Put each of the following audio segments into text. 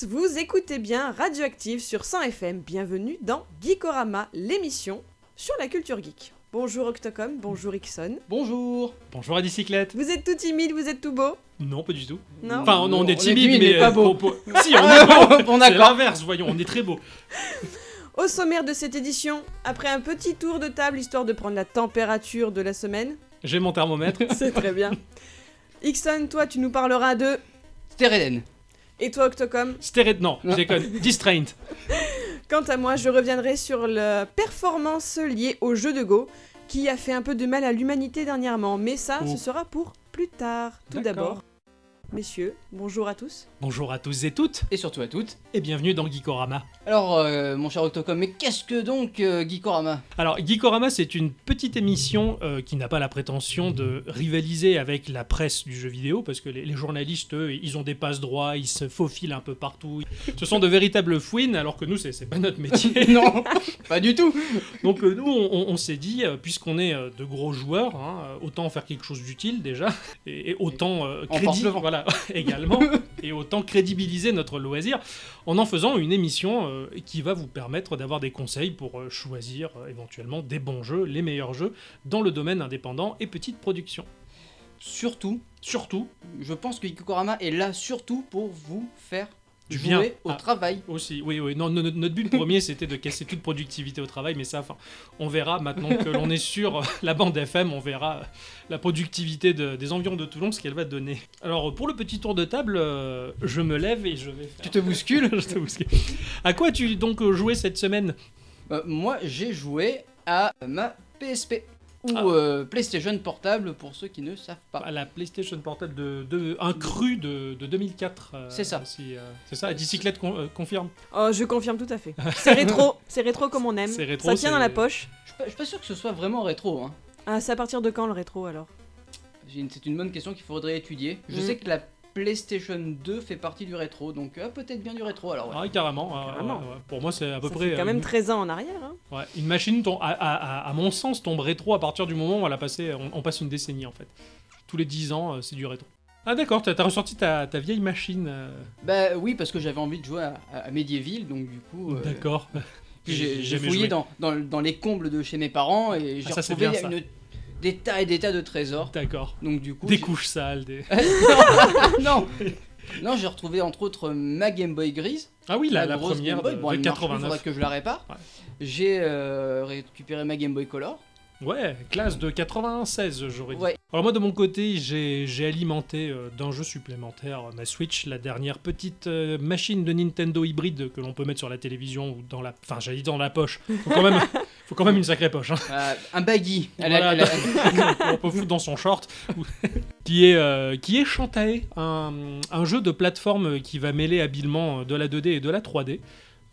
Tous, vous écoutez bien Radioactive sur 100 FM. Bienvenue dans Geekorama, l'émission sur la culture geek. Bonjour Octocom, bonjour Ixon. Bonjour Bonjour à bicyclette. Vous êtes tout timide, vous êtes tout beau? Non, pas du tout. Non Enfin, non, on, On est timide, mais, mais pas euh, beau. pour- pour- Si, on est beau. Bon, C'est l'inverse, voyons, on est très beau. Au sommaire de cette édition, après un petit tour de table histoire de prendre la température de la semaine, J'ai mon thermomètre. c'est très bien. Ixon, toi tu nous parleras de... Stéréden. Et toi Octocom Stéréd, non, je Non. déconne. Distraint. Quant à moi, je reviendrai sur la performance liée au jeu de Go, qui a fait un peu de mal à l'humanité dernièrement, mais ça, Oh. ce sera pour plus tard. Tout d'abord, messieurs, bonjour à tous. Bonjour à tous et toutes, Et surtout à toutes. et bienvenue dans Geekorama. Alors, euh, mon cher Octocom, mais qu'est-ce que donc euh, Geekorama? Alors, Geekorama, c'est une petite émission euh, qui n'a pas la prétention de rivaliser avec la presse du jeu vidéo, parce que les, les journalistes, eux, ils ont des passe-droits, ils se faufilent un peu partout. Ce sont de véritables fouines, alors que nous, c'est pas notre métier. Non, pas du tout Donc euh, nous, on, on- on s'est dit, euh, puisqu'on est euh, de gros joueurs, hein, autant faire quelque chose d'utile déjà, et, et autant euh, En également, et autant crédibiliser notre loisir en en faisant une émission euh, qui va vous permettre d'avoir des conseils pour euh, choisir euh, éventuellement des bons jeux, les meilleurs jeux dans le domaine indépendant et petite production. Surtout, Surtout, je pense que Geekorama est là surtout pour vous faire jouer bien. au Ah. travail. Aussi, oui, oui. Non, no- no- notre but premier, c'était de casser toute productivité au travail, mais ça, enfin, on verra maintenant que l'on est sur la bande FM, on verra euh, la productivité de- des environs de Toulon, ce qu'elle va donner. Alors, pour le petit tour de table, euh, je me lève et je vais faire. Tu te bouscules Je te bouscule. À quoi as-tu donc joué cette semaine? Euh, Moi, j'ai joué à ma PSP. Ou Ah. euh, PlayStation Portable pour ceux qui ne savent pas. À la PlayStation Portable de, de- un cru de, de 2004. euh, C'est ça. si, euh, c'est ça. Dicyclette con- euh, confirme. Oh, je confirme tout à fait. C'est rétro, c'est rétro comme on aime. C'est rétro, ça tient dans la poche. Je suis pas- sûr que ce soit vraiment rétro. Hein. Ah, c'est à partir de quand le rétro alors? C'est une bonne question qu'il faudrait étudier. Je Mm. sais que la PlayStation 2 fait partie du rétro, donc euh, peut-être bien du rétro alors. ouais. Ah, carrément. euh, Carrément. ouais, ouais. Pour moi, c'est à peu Ça près. fait quand euh, même une- 13 ans en arrière. Hein. Ouais, une machine, tombe- à, à- à- à mon sens, tombe rétro à partir du moment où elle a passé, on, on passe une décennie en fait. Tous les 10 ans, euh, c'est du rétro. Ah d'accord, t'as ressorti ta, ta vieille machine. euh, Bah oui, parce que j'avais envie de jouer à, à, à Medieval, donc du coup. euh, D'accord. puis j'ai j'ai fouillé joué. dans, dans, dans les combles de chez mes parents et j'ai Ah, ça, c'est retrouvé une- des tas et des tas de trésors. D'accord. Donc du coup. Des couches sales, des... non Non, j'ai retrouvé entre autres ma Game Boy grise. Ah oui, la, la grosse première Game Boy. de, Bon, de elle marche plus, 89. faudrait que je la répare. Ouais. J'ai euh, récupéré ma Game Boy Color. Ouais, classe de 96, j'aurais dit. Ouais. Alors moi, de mon côté, j'ai alimenté euh, d'un jeu supplémentaire euh, ma Switch, la dernière petite euh, machine de Nintendo hybride que l'on peut mettre sur la télévision ou dans la... Enfin, j'allais dire dans la poche. Faut quand même, faut quand même une sacrée poche. hein. Euh, un baggy. Elle elle on peut foutre dans son short. qui est, euh, qui est Shantae, un, un jeu de plateforme qui va mêler habilement euh, de la 2D et de la 3D.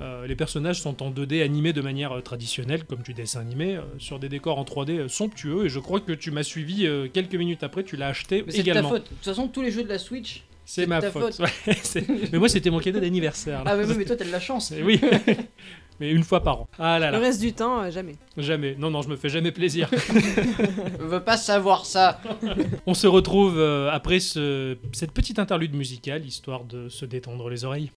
Euh, les personnages sont en 2D animés de manière traditionnelle, comme du dessin animé, euh, sur des décors en 3D euh, somptueux. Et je crois que tu m'as suivi quelques minutes après, tu l'as acheté Mais c'est ta également. faute. De toute façon, tous les jeux de la Switch. C'est ma faute. mais moi, c'était mon cadeau d'anniversaire. Ah, mais, oui, mais toi, t'as de la chance. Oui, mais une fois par an. Ah là là. Le reste du temps, euh, jamais. Jamais. Non, non, je me fais jamais plaisir. je veux pas savoir ça. On se retrouve euh, après ce, cette petite interlude musicale, histoire de se détendre les oreilles.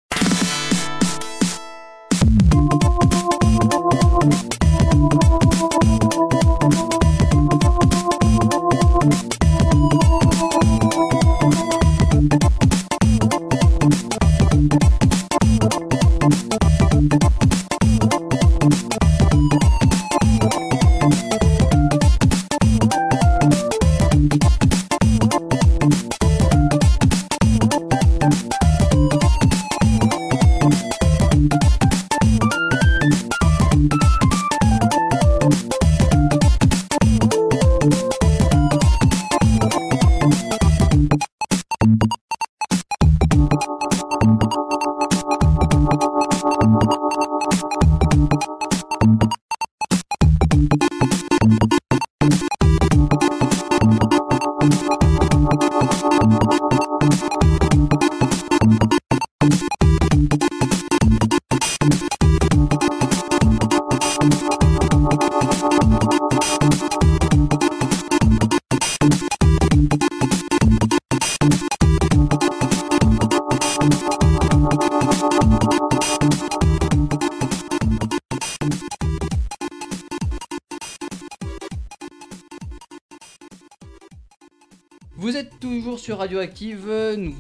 Radioactive,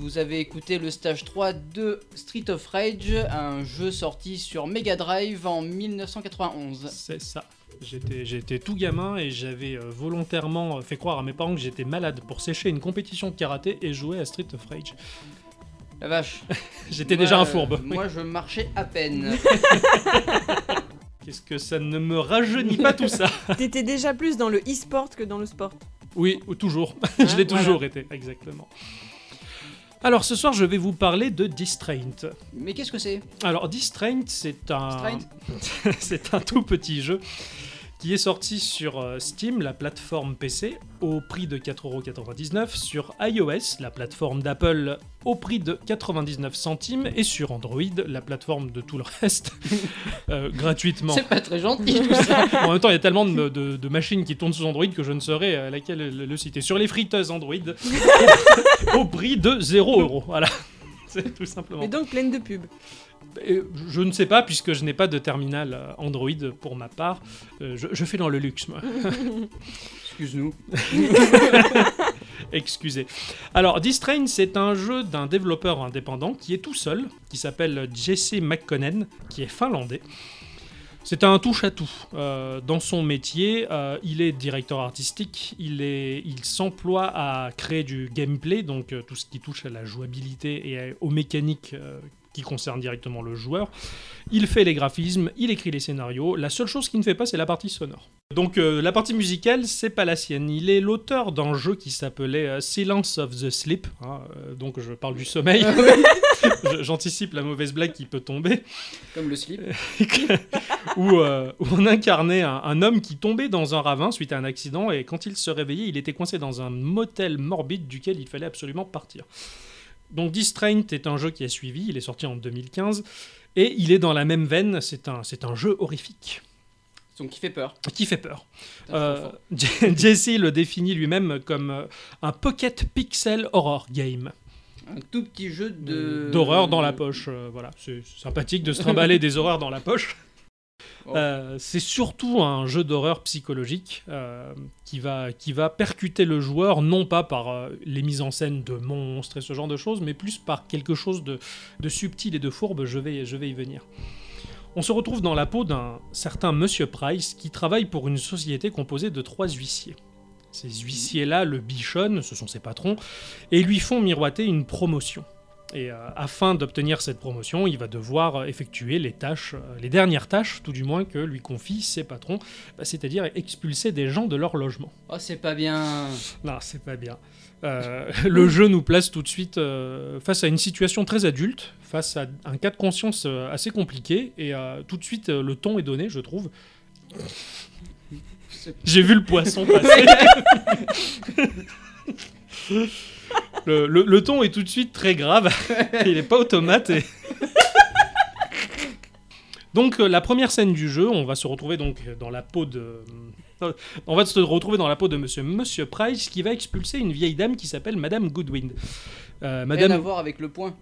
vous avez écouté le stage 3 de Street of Rage, un jeu sorti sur Mega Drive en 1991. C'est ça. J'étais, j'étais tout gamin et j'avais euh, volontairement fait croire à mes parents que j'étais malade pour sécher une compétition de karaté et jouer à Street of Rage. La vache. J'étais Moi, déjà un euh, fourbe. Moi, je marchais à peine. Qu'est-ce que ça ne me rajeunit pas tout ça? T'étais déjà plus dans le e-sport que dans le sport. Oui, ou toujours. je l'ai voilà. toujours été, exactement. Alors ce soir, je vais vous parler de Distraint. Mais qu'est-ce que c'est? Alors Distraint, c'est un, Distraint? c'est un tout petit jeu qui est sorti sur euh, Steam, la plateforme PC, au prix de 4,99€, sur iOS, la plateforme d'Apple, au prix de 99 centimes, et sur Android, la plateforme de tout le reste, euh, gratuitement. C'est pas très gentil tout ça. En même temps, il y a tellement de, de- de machines qui tournent sous Android que je ne saurais à laquelle le, le citer. Sur les friteuses Android, au, au prix de 0€. Voilà. C'est tout simplement. Mais donc pleine de pubs. Je ne sais pas, puisque je n'ai pas de terminal euh, Android pour ma part. Euh, je, je fais dans le luxe, moi. Excuse-nous. Excusez. Alors, Distrain, c'est un jeu d'un développeur indépendant qui est tout seul, qui s'appelle Jesse McConnell, qui est finlandais. C'est un touche-à-tout. Euh, dans son métier, euh, il est directeur artistique, il, est, il s'emploie à créer du gameplay, donc euh, tout ce qui touche à la jouabilité et à- aux mécaniques qui concernent directement le joueur. Il fait les graphismes, il écrit les scénarios. La seule chose qu'il ne fait pas, c'est la partie sonore. Donc euh, la partie musicale, c'est pas la sienne. Il est l'auteur d'un jeu qui s'appelait euh, Silence of the Sleep. hein, euh, donc je parle du sommeil. Je- J'anticipe la mauvaise blague qui peut tomber. Comme le slip. où, où on incarnait un, un homme qui tombait dans un ravin suite à un accident et quand il se réveillait, il était coincé dans un motel morbide duquel il fallait absolument partir. Donc Distraint est un jeu qui a suivi, il est sorti en 2015 et il est dans la même veine, c'est un, c'est un jeu horrifique Donc qui fait peur. qui fait peur. Euh. Jesse le définit lui-même comme euh, un pocket pixel horror game. Un tout petit jeu de... D'horreur dans la poche. euh, voilà, c'est sympathique de se trimballer des horreurs dans la poche. Oh. Euh, c'est surtout un jeu d'horreur psychologique euh, qui, va, percuter le joueur, non pas par euh, les mises en scène de monstres et ce genre de choses, mais plus par quelque chose de, de subtil et de fourbe. Je vais, je vais y venir. On se retrouve dans la peau d'un certain Monsieur Price qui travaille pour une société composée de trois huissiers. Ces huissiers-là le bichonnent, ce sont ses patrons, et lui font miroiter une promotion. Et euh, afin d'obtenir cette promotion, il va devoir euh, effectuer les tâches, euh, les dernières tâches, tout du moins, que lui confient ses patrons, bah, c'est-à-dire expulser des gens de leur logement. Oh, c'est pas bien. Non, c'est pas bien. Euh, le jeu nous place tout de suite euh, face à une situation très adulte, face à un cas de conscience euh, assez compliqué, et tout de suite le ton est donné, je trouve. J'ai vu le poisson passer. le, le- le ton est tout de suite très grave. Il n'est pas automate. et- donc euh, la première scène du jeu, on va se retrouver donc dans la peau de... euh, On va se retrouver dans la peau de Monsieur, Monsieur Price qui va expulser une vieille dame qui s'appelle Madame Goodwin. Euh, Madame... Rien à voir avec le point.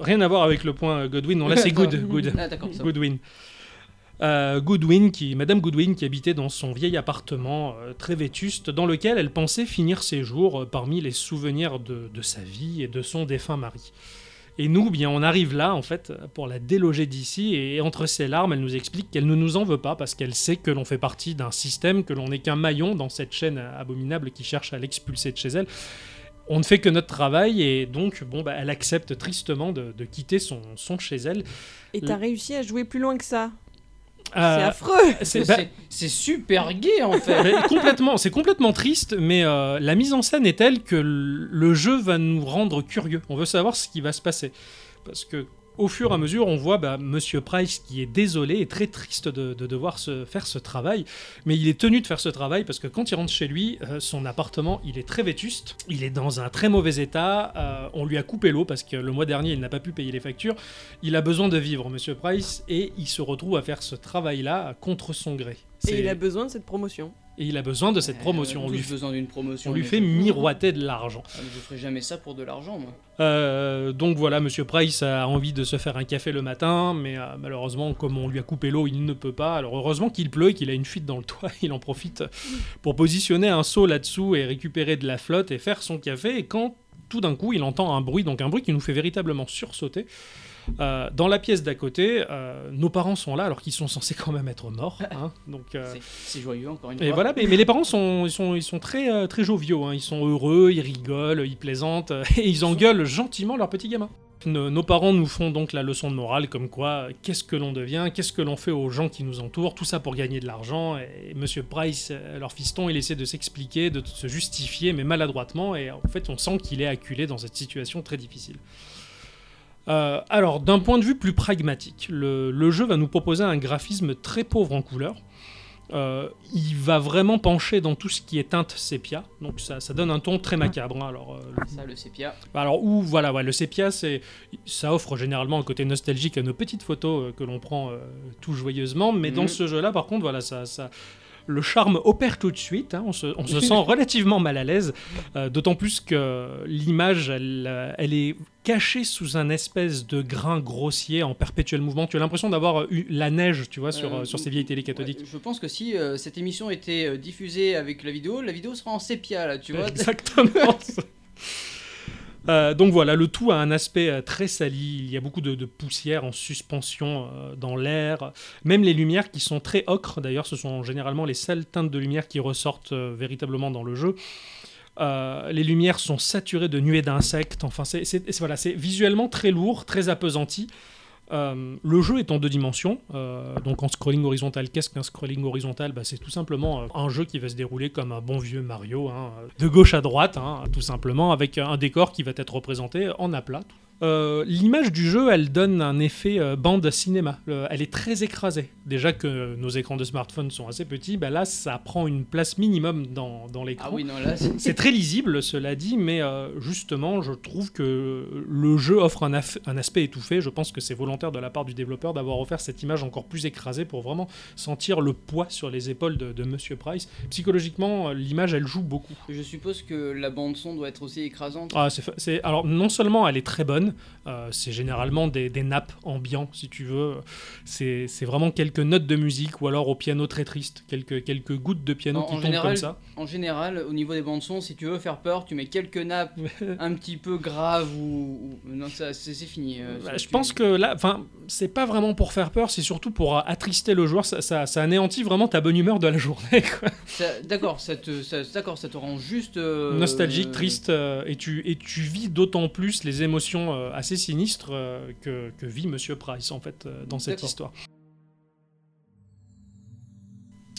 Rien à voir avec le point Godwin, non là c'est Good. good. Ah. Goodwin. Euh, Goodwin, qui, Madame Goodwin, qui habitait dans son vieil appartement euh, très vétuste, dans lequel elle pensait finir ses jours euh, parmi les souvenirs de, de sa vie et de son défunt mari. Et nous, bien, on arrive là, en fait, pour la déloger d'ici, et entre ses larmes, elle nous explique qu'elle ne nous en veut pas, parce qu'elle sait que l'on fait partie d'un système, que l'on n'est qu'un maillon dans cette chaîne abominable qui cherche à l'expulser de chez elle. On ne fait que notre travail, et donc, bon, bah, elle accepte tristement de, de quitter son, son chez elle. Et t'as réussi à jouer plus loin que ça. C'est Euh, affreux. c'est- bah, c'est super gay en fait. Mais complètement, c'est complètement triste, mais euh, la mise en scène est telle que le jeu va nous rendre curieux. On veut savoir ce qui va se passer. Parce que au fur et à mesure, on voit bah, Monsieur Price qui est désolé et très triste de, de devoir se faire ce travail, mais il est tenu de faire ce travail parce que quand il rentre chez lui, euh, son appartement, il est très vétuste, il est dans un très mauvais état, euh, on lui a coupé l'eau parce que le mois dernier, il n'a pas pu payer les factures, il a besoin de vivre, Monsieur Price, et il se retrouve à faire ce travail-là contre son gré. Et il a besoin de cette promotion. et il a besoin de cette promotion. Euh, On lui, fait- besoin d'une promotion. on lui fait je- miroiter de l'argent. Ah, je ferai jamais ça pour de l'argent moi. Euh, donc voilà, Monsieur Price a envie de se faire un café le matin, mais euh, malheureusement, comme on lui a coupé l'eau, il ne peut pas. Alors heureusement qu'il pleut et qu'il a une fuite dans le toit. Il en profite pour positionner un seau là-dessous et récupérer de la flotte et faire son café. Et quand tout d'un coup, il entend un bruit, donc un bruit qui nous fait véritablement sursauter. Euh, dans la pièce d'à côté, euh, nos parents sont là alors qu'ils sont censés quand même être morts. hein. donc, euh, C'est- joyeux encore une et fois. voilà, mais, mais les parents sont, ils sont, ils sont très, très joviaux. hein. Ils sont heureux, ils rigolent, ils plaisantent et ils engueulent gentiment leurs petits gamins. Nos, nos parents nous font donc la leçon de morale comme quoi, qu'est-ce que l'on devient, qu'est-ce que l'on fait aux gens qui nous entourent, tout ça pour gagner de l'argent. Et Monsieur Price, leur fiston, il essaie de s'expliquer, de se justifier, mais maladroitement, et en fait on sent qu'il est acculé dans cette situation très difficile. Euh, alors, d'un point de vue plus pragmatique, le, le jeu va nous proposer un graphisme très pauvre en couleurs. Euh, il va vraiment pencher dans tout ce qui est teinte sépia, donc ça, ça donne un ton très macabre. hein. Alors, euh, Ça, le sépia. bah Alors, ou voilà, ouais, le sépia, c'est, ça offre généralement un côté nostalgique à nos petites photos que l'on prend tout joyeusement, mais dans Mhm. ce jeu-là, par contre, voilà, ça, ça, le charme opère tout de suite. hein, on, se, on se sent relativement mal à l'aise, euh, d'autant plus que l'image, elle, euh, elle est cachée sous un espèce de grain grossier en perpétuel mouvement. Tu as l'impression d'avoir eu la neige, tu vois, sur, Euh, sur ces vieilles télé cathodiques. Ouais, je pense que si euh, cette émission était diffusée avec la vidéo, la vidéo sera en sépia là, tu vois. Exactement. Euh, donc voilà, le tout a un aspect euh, très sali. Il y a beaucoup de, poussière en suspension euh, dans l'air. Même les lumières qui sont très ocre, d'ailleurs, ce sont généralement les seules teintes de lumière qui ressortent véritablement dans le jeu. Les lumières sont saturées de nuées d'insectes. Enfin, c'est- voilà, c'est visuellement très lourd, très appesanti. Euh, le jeu est en deux dimensions, euh, donc en scrolling horizontal. Qu'est-ce qu'un scrolling horizontal Bah, C'est tout simplement euh, un jeu qui va se dérouler comme un bon vieux Mario, hein, de gauche à droite, hein, tout simplement, avec un décor qui va être représenté en aplat. Euh, L'image du jeu, elle donne un effet euh, bande cinéma. Le- elle est très écrasée. Déjà que nos écrans de smartphone sont assez petits, bah là, ça prend une place minimum dans, dans l'écran. Ah oui, c'est- très lisible, cela dit, mais euh, justement, je trouve que le jeu offre un, aspect étouffé. Je pense que c'est volontaire de la part du développeur d'avoir offert cette image encore plus écrasée pour vraiment sentir le poids sur les épaules de, de Monsieur Price. Psychologiquement, l'image, elle joue beaucoup. je suppose que la bande son doit être aussi écrasante. Ah, c'est- alors, non seulement elle est très bonne, euh, c'est généralement des, des nappes ambiants, si tu veux. C'est c'est vraiment quelques notes de musique ou alors au piano très triste, quelques, quelques gouttes de piano En- qui en tombent général, comme ça. En général, au niveau des bandes son, si tu veux faire peur, tu mets quelques nappes un petit peu graves ou, ou- non, ça c'est fini. euh, Bah, je tu- pense que là, enfin, c'est pas vraiment pour faire peur, c'est surtout pour attrister le joueur. Ça, ça, ça anéantit vraiment ta bonne humeur de la journée. D'accord, ça te, d'accord, ça te rend juste euh, Nostalgique, triste, et, tu, et tu vis d'autant plus les émotions euh, assez sinistres euh, que, que vit Monsieur Price en fait euh, dans cette histoire.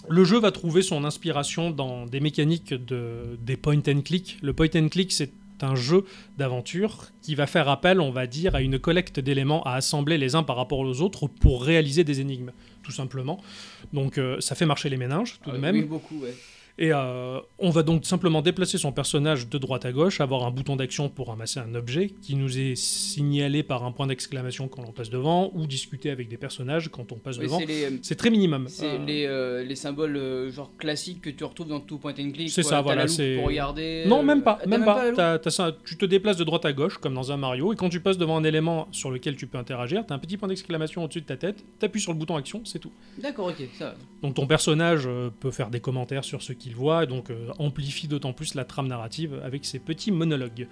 Le jeu va trouver son inspiration dans des mécaniques de, des point and click. Le point and click, c'est un jeu d'aventure qui va faire appel, on va dire, à une collecte d'éléments à assembler les uns par rapport aux autres pour réaliser des énigmes, tout simplement. Donc euh, ça fait marcher les méninges, tout de euh, même. Oui, beaucoup, ouais. Et euh, on va donc simplement déplacer son personnage de droite à gauche, avoir un bouton d'action pour ramasser un objet qui nous est signalé par un point d'exclamation quand on passe devant, ou discuter avec des personnages quand on passe Oui, devant. c'est euh, C'est très minimum. c'est Euh, les, euh, les symboles genre classiques que tu retrouves dans tout point and click. C'est ça, voilà, c'est- pour regarder. Non, même pas, t'as même pas. tu te déplaces de droite à gauche, comme dans un Mario, et quand tu passes devant un élément sur lequel tu peux interagir, t'as un petit point d'exclamation au-dessus de ta tête, t'appuies sur le bouton action, c'est tout. D'accord, ok, ça. va. Donc ton personnage peut faire des commentaires sur ce qu'il voit, donc euh, amplifie d'autant plus la trame narrative avec ses petits monologues.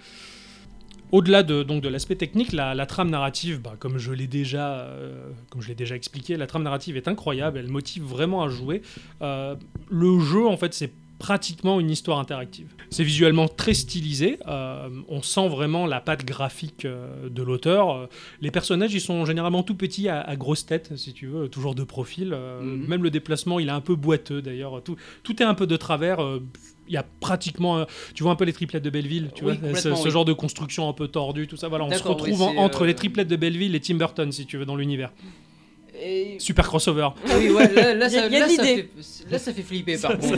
Au-delà de, donc, de l'aspect technique, la, trame narrative, bah, comme je l'ai déjà, euh, déjà expliqué, la trame narrative est incroyable, elle motive vraiment à jouer. Euh, le jeu, en fait, c'est pratiquement une histoire interactive. C'est visuellement très stylisé, euh, on sent vraiment la patte graphique euh, de l'auteur. Les personnages, ils sont généralement tout petits à, à grosse tête, si tu veux, toujours de profil. Euh, Mhm. Même le déplacement, il est un peu boiteux d'ailleurs. Tout, tout est un peu de travers. Il y a pratiquement, tu vois un peu les triplettes de Belleville, tu Oui, vois, ce, complètement, ce oui. genre de construction un peu tordue, tout ça. Voilà, on se retrouve oui, en- c'est, entre les triplettes de Belleville et Tim Burton, si tu veux, dans l'univers. Et... Super crossover. Oui, ouais, là, ça, là, fait, là, ça fait flipper par contre.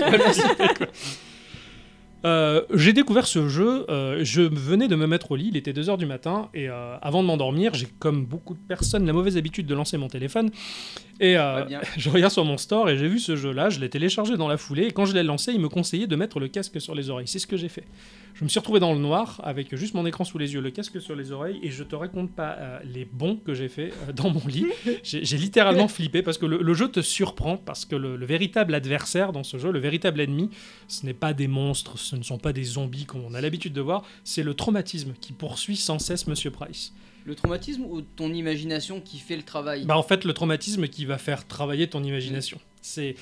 Euh, j'ai découvert ce jeu, euh, je venais de me mettre au lit, il était 2h du matin, et euh, avant de m'endormir, j'ai comme beaucoup de personnes la mauvaise habitude de lancer mon téléphone, et je regarde sur mon store et j'ai vu ce jeu-là, je l'ai téléchargé dans la foulée, et quand je l'ai lancé, il me conseillait de mettre le casque sur les oreilles, c'est ce que j'ai fait. Je me suis retrouvé dans le noir, avec juste mon écran sous les yeux, le casque sur les oreilles, et je te raconte pas les bons que j'ai fait dans mon lit. J'ai j'ai littéralement flippé, parce que le, le jeu te surprend, parce que le, le véritable adversaire dans ce jeu, le véritable ennemi, ce n'est pas des monstres, ce ce ne sont pas des zombies comme on a l'habitude de voir, c'est le traumatisme qui poursuit sans cesse Monsieur Price. Le traumatisme ou ton imagination qui fait le travail? Bah en fait le traumatisme qui va faire travailler ton imagination. C'est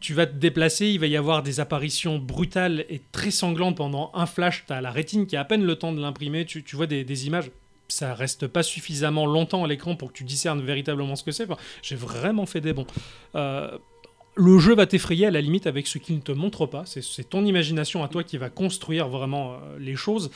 tu vas te déplacer, il va y avoir des apparitions brutales et très sanglantes pendant un flash. Tu as la rétine qui a à peine le temps de l'imprimer, tu, tu vois des, des images. Ça reste pas suffisamment longtemps à l'écran pour que tu discernes véritablement ce que c'est. Enfin, J'ai vraiment fait des bons. Euh, le jeu va t'effrayer à la limite avec ce qu'il ne te montre pas. C'est- ton imagination à toi qui va construire vraiment euh, les choses.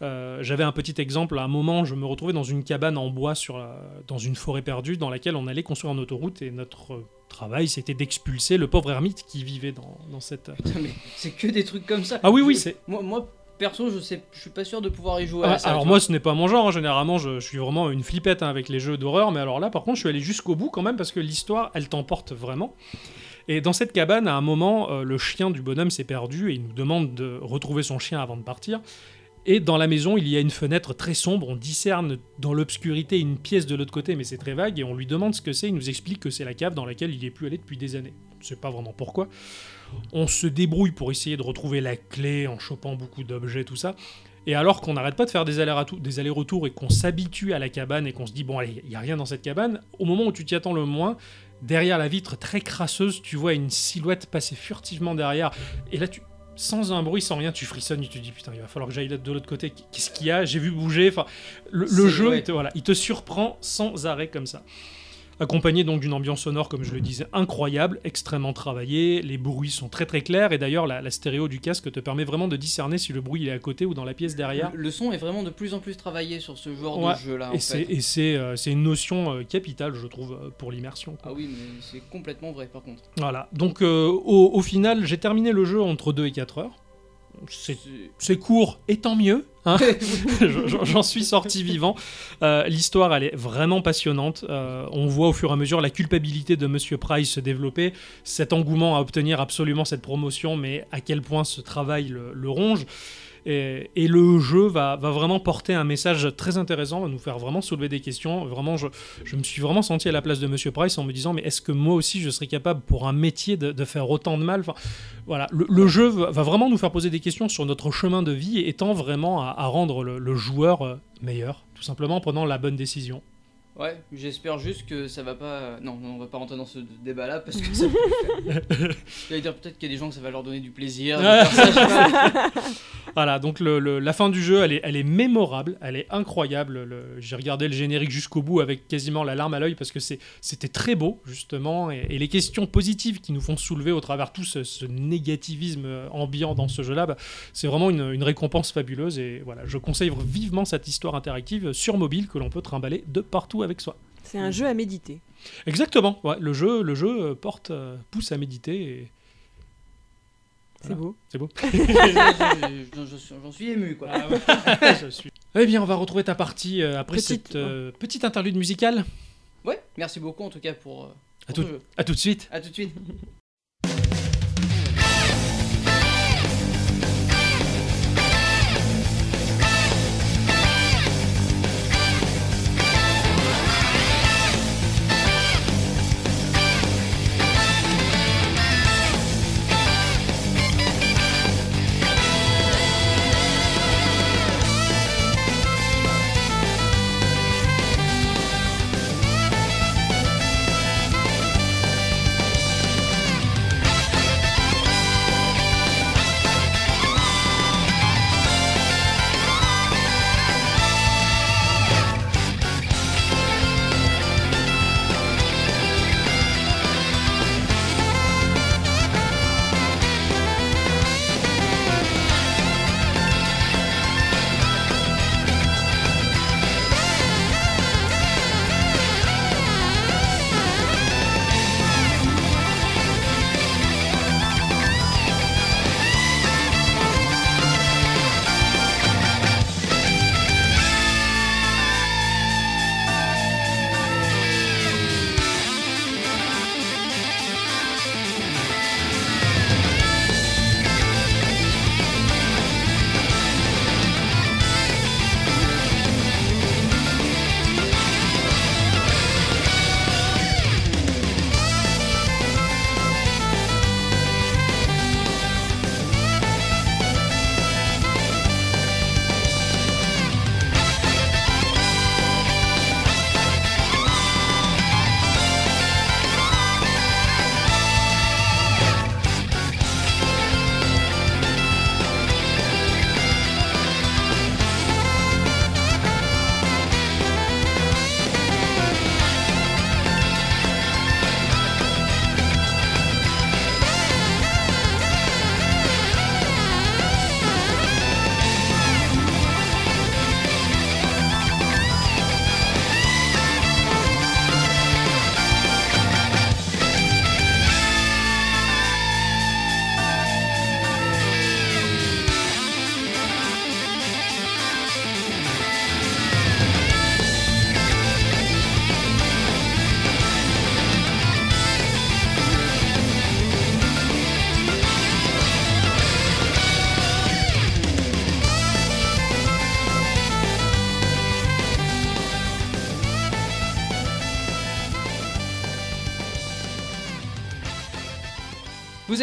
Euh, J'avais un petit exemple. À un moment, je me retrouvais dans une cabane en bois sur la- dans une forêt perdue dans laquelle on allait construire une autoroute et notre euh, travail c'était d'expulser le pauvre ermite qui vivait dans, dans cette. Putain, mais c'est que des trucs comme ça. Ah oui, oui, c'est. Moi, moi, perso, je sais, je suis pas sûr de pouvoir y jouer. Ah, à ça, alors moi, ce n'est pas mon genre. hein. Généralement, je, je suis vraiment une flippette hein, avec les jeux d'horreur. Mais alors là, par contre, je suis allé jusqu'au bout quand même parce que l'histoire, elle t'emporte vraiment. Et dans cette cabane, à un moment, euh, le chien du bonhomme s'est perdu et il nous demande de retrouver son chien avant de partir. Et dans la maison, il y a une fenêtre très sombre. On discerne dans l'obscurité une pièce de l'autre côté, mais c'est très vague. Et on lui demande ce que c'est. Il nous explique que c'est la cave dans laquelle il n'est plus allé depuis des années. Ne sait pas vraiment pourquoi. On se débrouille pour essayer de retrouver la clé en chopant beaucoup d'objets, tout ça. Et alors qu'on n'arrête pas de faire des allers-retours et qu'on s'habitue à la cabane et qu'on se dit, bon, allez, il n'y a rien dans cette cabane, au moment où tu t'y attends le moins, derrière la vitre très crasseuse, tu vois une silhouette passer furtivement derrière. Et là, tu, sans un bruit, sans rien, tu frissonnes, tu te dis, putain, il va falloir que j'aille de l'autre côté. Qu'est-ce qu'il y a? J'ai vu bouger. Enfin, le, jeu, ouais. il te, voilà, il te surprend sans arrêt comme ça. Accompagné donc d'une ambiance sonore, comme je le disais, incroyable, extrêmement travaillée. Les bruits sont très très clairs et d'ailleurs la, la stéréo du casque te permet vraiment de discerner si le bruit il est à côté ou dans la pièce derrière. Le, le son est vraiment de plus en plus travaillé sur ce genre Ouais, de jeu-là. en Et c'est euh, une notion euh, capitale, je trouve, euh, pour l'immersion. Ah oui, mais c'est complètement vrai par contre. Voilà. Donc euh, au, au final, j'ai terminé le jeu entre 2 et 4 heures. C'est court et tant mieux. hein. J'en j'en suis sorti vivant. Euh, L'histoire, elle est vraiment passionnante. Euh, on voit au fur et à mesure la culpabilité de Monsieur Price se développer, cet engouement à obtenir absolument cette promotion, mais à quel point ce travail le, le ronge. Et, le jeu va, vraiment porter un message très intéressant, va nous faire vraiment soulever des questions. Vraiment, je, me suis vraiment senti à la place de Monsieur Price en me disant, mais est-ce que moi aussi je serais capable pour un métier de, faire autant de mal? Enfin, voilà, le, jeu va vraiment nous faire poser des questions sur notre chemin de vie et tend vraiment à, à rendre le, le joueur euh, meilleur, tout simplement en prenant la bonne décision. Ouais, j'espère juste que ça va pas. Non, non, on va pas rentrer dans ce débat-là parce que ça. J'allais dire peut-être qu'il y a des gens que ça va leur donner du plaisir. ça. Voilà, donc le- le- la fin du jeu, elle est, elle est mémorable, elle est incroyable. Le- J'ai regardé le générique jusqu'au bout avec quasiment la larme à l'œil parce que c'était très beau, justement. Et, et les questions positives qui nous font soulever au travers tout ce, ce négativisme euh, ambiant dans ce jeu-là, bah, c'est vraiment une, une récompense fabuleuse. Et voilà, je conseille vivement cette histoire interactive sur mobile que l'on peut trimballer de partout avec soi. C'est un jeu à méditer. Exactement, ouais, le jeu, le jeu euh, porte, euh, pousse à méditer. Et... C'est beau. C'est beau. J'en suis- ému quoi. Je suis- Eh bien, on va retrouver ta partie euh, après Petite- cette euh, petite interlude musicale. Ouais, merci beaucoup en tout cas pour. euh, À tout, ce jeu. à tout de suite. À tout de suite.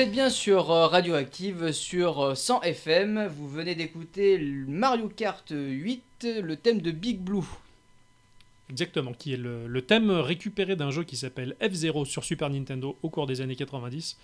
Êtes bien sur euh, Radioactive, sur euh, 100 FM. Vous venez d'écouter Mario Kart 8, le thème de Big Blue. Exactement, qui est le, le thème récupéré d'un jeu qui s'appelle F-Zero sur Super Nintendo au cours des années 90.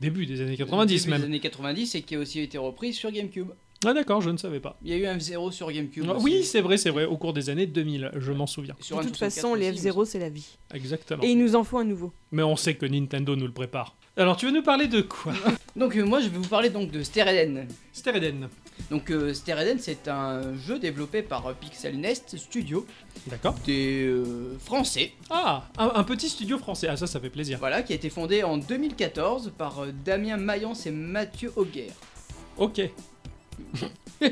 Début des années 90 Début même. des années 90 et qui a aussi été repris sur GameCube. Ah d'accord, je ne savais pas. Il y a eu un F0 sur GameCube. Ah, aussi. oui, c'est vrai, c'est vrai, au cours des années 2000, je m'en souviens. Sur De toute 64 façon, les aussi, F0, c'est la vie. Exactement. Et il nous en faut un nouveau. Mais on sait que Nintendo nous le prépare. Alors, tu veux nous parler de quoi? Donc euh, moi je vais vous parler donc de Stereden. Stereden. Donc euh, Stereden c'est un jeu développé par euh, Pixel Nest Studio, D'accord. des euh, Français, Ah, un, un petit studio français. Ah, ça, ça fait plaisir. voilà, qui a été fondé en 2014 par euh, Damien Mayence et Mathieu Auguer. Ok.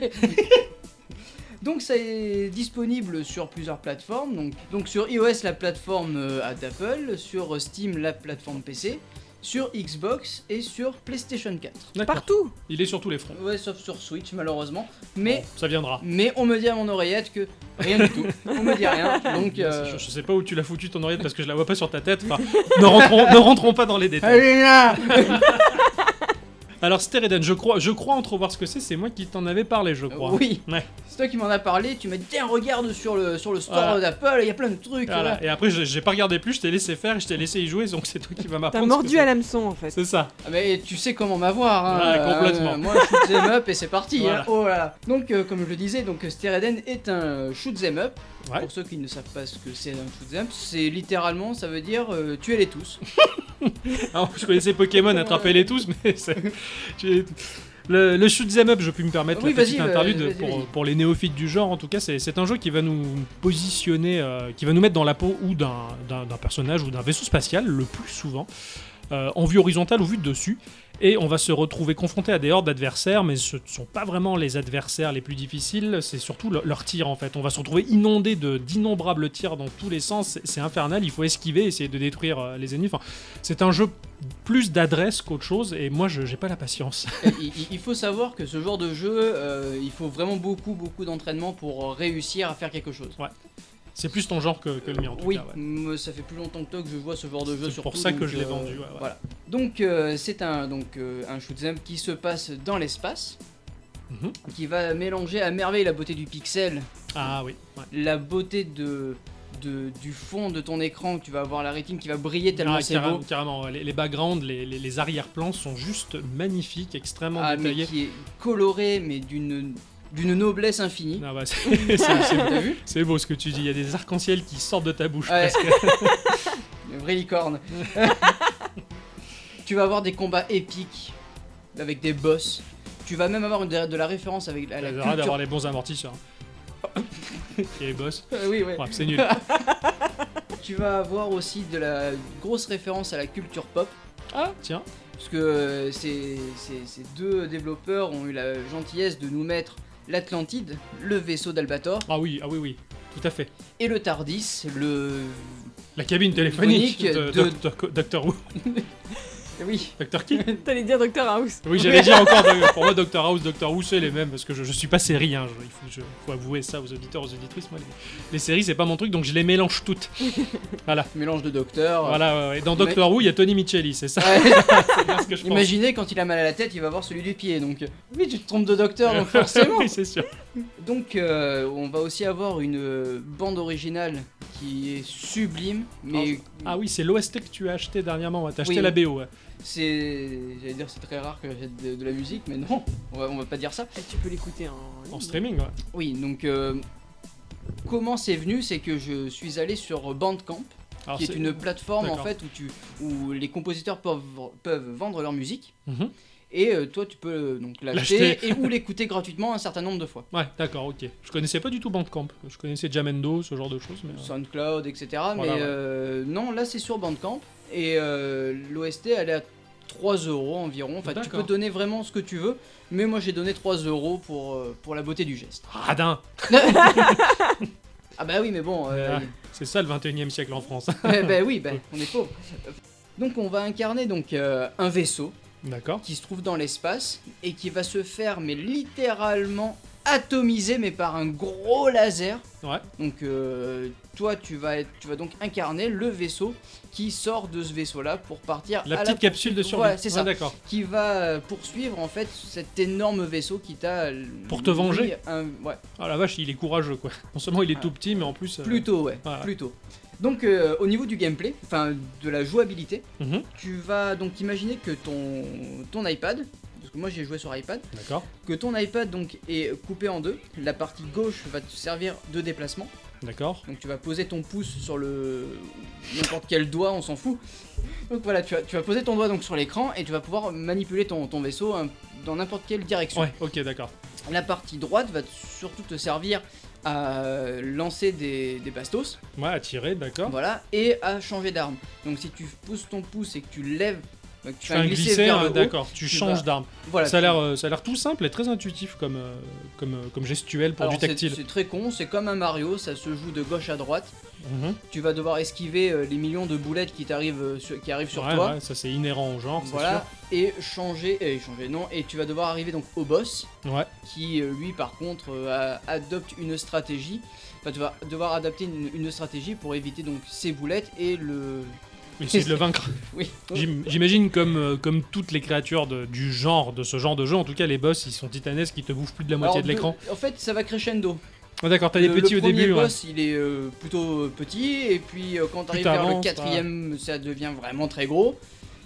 Donc ça est disponible sur plusieurs plateformes, donc, donc sur iOS la plateforme euh, d'Apple, sur Steam la plateforme PC, sur Xbox et sur PlayStation 4. D'accord. Partout Il est sur tous les fronts. Ouais, sauf sur Switch malheureusement. Mais, Bon, ça viendra. mais on me dit à mon oreillette que rien du tout. On me dit rien. Donc euh, Je, je sais pas où tu l'as foutu ton oreillette parce que je la vois pas sur ta tête. Enfin, ne, rentrons, ne rentrons pas dans les détails. Allez là Alors, Stereden, je crois, je crois entrevoir ce que c'est. C'est moi qui t'en avais parlé, je crois. Oui, Ouais. c'est toi qui m'en as parlé. Tu m'as dit tiens regarde sur le sur le store Voilà. d'Apple, il y a plein de trucs. Voilà. là. Et après, je- j'ai pas regardé plus. Je t'ai laissé faire. et Je t'ai laissé y jouer. Donc, c'est toi qui vas m'apprendre. T'as ce que mordu à l'hameçon en fait. C'est ça. Ah, mais tu sais comment m'avoir. Hein. Ouais, complètement. Euh, moi shoot 'em up et c'est parti. Voilà. hein. Oh là là. Donc euh, comme je le disais, donc Stereden est un shoot 'em up. Ouais. Pour ceux qui ne savent pas ce que c'est un shoot 'em up, c'est littéralement ça veut dire euh, tuez-les tous. Alors, je connaissais Pokémon, attrapez-les tous, mais c'est. Le, le shoot 'em up, je peux me permettre Oui, la petite vas-y, interlude pour, les néophytes du genre. En tout cas, c'est un jeu qui va nous positionner, euh, qui va nous mettre dans la peau ou d'un personnage ou d'un vaisseau spatial, le plus souvent, euh, en vue horizontale ou vue de dessus. Et on va se retrouver confronté à des hordes d'adversaires, mais ce ne sont pas vraiment les adversaires les plus difficiles, c'est surtout le- leurs tirs en fait. On va se retrouver inondé d'innombrables tirs dans tous les sens, c'est- infernal, il faut esquiver, essayer de détruire euh, les ennemis. Enfin, c'est un jeu plus d'adresse qu'autre chose, et moi je j'ai pas la patience. Il, faut savoir que ce genre de jeu, euh, il faut vraiment beaucoup beaucoup d'entraînement pour réussir à faire quelque chose. C'est plus ton genre que, que le mien en tout oui, cas. moi, ça fait plus longtemps que toi que je vois ce genre de jeu C'est pour ça que donc, je l'ai euh, vendu, ouais, ouais. Voilà. Donc euh, c'est un donc euh, un shoot'em qui se passe dans l'espace, Mhm. qui va mélanger à merveille la beauté du pixel, Ah oui, la beauté de, de- du fond de ton écran, que tu vas avoir la rétine qui va briller tellement Ah, c'est beau. carrément, les, les backgrounds, les, les- les arrière-plans sont juste magnifiques, extrêmement Ah, mais détaillés. qui est coloré mais d'une d'une noblesse infinie. Ah, bah, c'est- beau ce que tu dis, il y a des arcs-en-ciel qui sortent de ta bouche Ouais. presque. Une vraie licorne. tu vas avoir des combats épiques avec des boss. Tu vas même avoir une- de la référence avec la, la culture. d'avoir les bons amortisseurs. Et les boss. Euh, oui, ouais. C'est nul. Tu vas avoir aussi de la grosse référence à la culture pop. Ah, tiens. Parce que euh, ces, ces- ces deux développeurs ont eu la gentillesse de nous mettre l'Atlantide, le vaisseau d'Albator, Ah oui, ah oui, oui, tout à fait. et le Tardis, le. La cabine téléphonique de, Docteur Who. Oui. Docteur qui T'allais dire Dr House. Oui, j'allais dire encore, pour moi, Doctor House, Doctor Who, c'est les mêmes, parce que je, je suis pas série, hein, je- il faut, je- faut avouer ça aux auditeurs, aux auditrices, moi, les, les séries, c'est pas mon truc, donc je les mélange toutes. Voilà, Mélange de docteurs. voilà, ouais. Et dans Doctor Who, il y a Tony Micheli, c'est ça, Ouais. c'est bien ce que je pense. Imaginez quand il a mal à la tête, il va voir celui du pied. Donc, oui, tu te trompes de docteur, donc forcément. oui, c'est sûr. Donc, euh, on va aussi avoir une euh, bande originale qui est sublime, mais Ah oui, c'est l'OST que tu as acheté dernièrement, ouais, t'as acheté Oui. la BO, ouais. c'est, j'allais dire, c'est très rare que j'achète de, de la musique, mais non, on va, on va pas dire ça. Et tu peux l'écouter en... en streaming, ouais. Oui, donc euh, comment c'est venu, c'est que je suis allé sur Bandcamp, Alors, qui est une plateforme en fait où tu, où les compositeurs peuvent, peuvent vendre leur musique. Mhm. Et euh, toi, tu peux euh, donc l'acheter et ou l'écouter gratuitement un certain nombre de fois. Ouais, d'accord, ok. Je connaissais pas du tout Bandcamp. Je connaissais Jamendo, ce genre de choses, mais. euh, SoundCloud, etc. mais ouais. non, là c'est sur Bandcamp et l'OST elle est à 3 euros environ. Enfin, tu peux donner vraiment ce que tu veux, mais moi j'ai donné 3 euros pour, euh, pour la beauté du geste. Radin Ah bah oui, mais bon, euh, Ah. C'est ça le 21 e siècle en France. ben oui, ben, on est pauvre. Donc on va incarner donc euh, un vaisseau. Qui se trouve dans l'espace et qui va se faire mais littéralement atomisé mais par un gros laser. Ouais. Donc euh, toi tu vas être, tu vas donc incarner le vaisseau qui sort de ce vaisseau là pour partir La à petite capsule de survie. C'est ça. Ouais, d'accord. qui va euh, poursuivre en fait cet énorme vaisseau qui t'a euh, Pour te venger un- ouais, Ah la vache, il est courageux quoi. Non seulement il est Ah. tout petit, mais en plus. euh, plutôt ouais, plutôt. Donc euh, au niveau du gameplay, enfin de la jouabilité, mhm, tu vas donc imaginer que ton ton iPad moi j'ai joué sur iPad, D'accord. que ton iPad donc est coupé en deux. La partie gauche va te servir de déplacement. D'accord. Donc tu vas poser ton pouce sur le n'importe quel doigt, on s'en fout. Donc voilà, tu vas, tu vas poser ton doigt donc sur l'écran et tu vas pouvoir manipuler ton, ton vaisseau hein, dans n'importe quelle direction. Ouais, ok, d'accord. La partie droite va surtout te servir à lancer des, des bastos, Ouais, à tirer, d'accord. voilà, et à changer d'arme. Donc si tu pousses ton pouce et que tu lèves, euh, tu Tu fais un glisser, vers le haut, d'accord. Tu tu changes vas- d'arme. voilà, Ça a l'air, euh, ça a l'air tout simple et très intuitif comme, euh, comme, euh, comme gestuel pour Alors, du tactile. C'est très con, c'est comme un Mario, ça se joue de gauche à droite. Mhm. Tu vas devoir esquiver euh, les millions de boulettes qui t'arrivent euh, sur- qui arrivent sur Ouais, toi. ouais, ça c'est inhérent au genre, c'est Voilà, et changer, et changer, non, et tu vas devoir arriver donc au boss. Ouais, qui euh, lui par contre euh, adopte une stratégie. Enfin, tu vas devoir adapter une, une stratégie pour éviter donc ces boulettes et le. Essayer de le vaincre. Oui. J'imagine comme, euh, comme toutes les créatures de- du genre, de ce genre de jeu, en tout cas les boss ils sont titanesques, ils te bouffent plus de la moitié Alors, de l'écran. En fait, ça va crescendo. Ah, d'accord, t'as des le, petits le au début. ouais. boss, il est euh, plutôt petit, et puis euh, quand tu arrives vers le quatrième, ça devient vraiment très gros.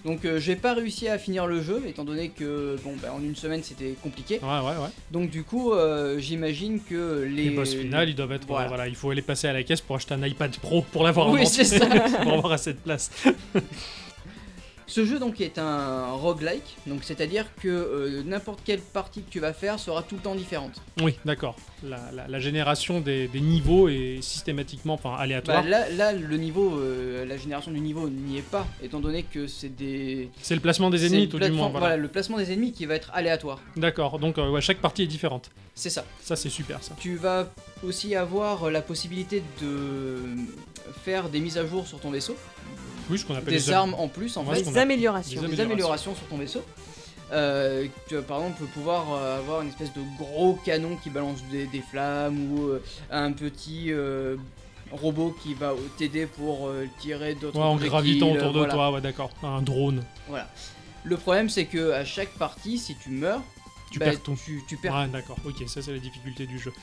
Donc euh, j'ai pas réussi à finir le jeu, étant donné que bon, bah, en une semaine c'était compliqué. Ouais, ouais, ouais. Donc du coup, euh, j'imagine que les, Les boss finales, ils doivent être. Voilà. il faut aller passer à la caisse pour acheter un iPad Pro pour l'avoir Oui, c'est ça. pour avoir assez de place. Ce jeu donc est un roguelike, donc c'est-à-dire que euh, n'importe quelle partie que tu vas faire sera tout le temps différente. Oui, d'accord. La, la- la génération des, des niveaux est systématiquement, enfin, aléatoire. Bah, là, là, le niveau, euh, la génération du niveau n'y est pas, étant donné que c'est des. c'est le placement des ennemis, tout du moins. voilà. Voilà. le placement des ennemis qui va être aléatoire. D'accord. Donc, euh, ouais, chaque partie est différente. C'est ça. Ça, c'est super, ça. Tu vas aussi avoir la possibilité de faire des mises à jour sur ton vaisseau, Oui, ce qu'on appelle des armes en plus en fait. Des améliorations. des améliorations sur ton vaisseau. Euh, tu vas par exemple pouvoir euh, avoir une espèce de gros canon qui balance des, des flammes ou euh, un petit euh, robot qui va t'aider pour euh, tirer d'autres Ouais, en gravitant autour de voilà. toi, ouais, d'accord. Un drone. Voilà. Le problème c'est que à chaque partie, si tu meurs, Tu bah, perds tout. Tu, tu perds. Ouais, d'accord. Ok, ça, c'est la difficulté du jeu.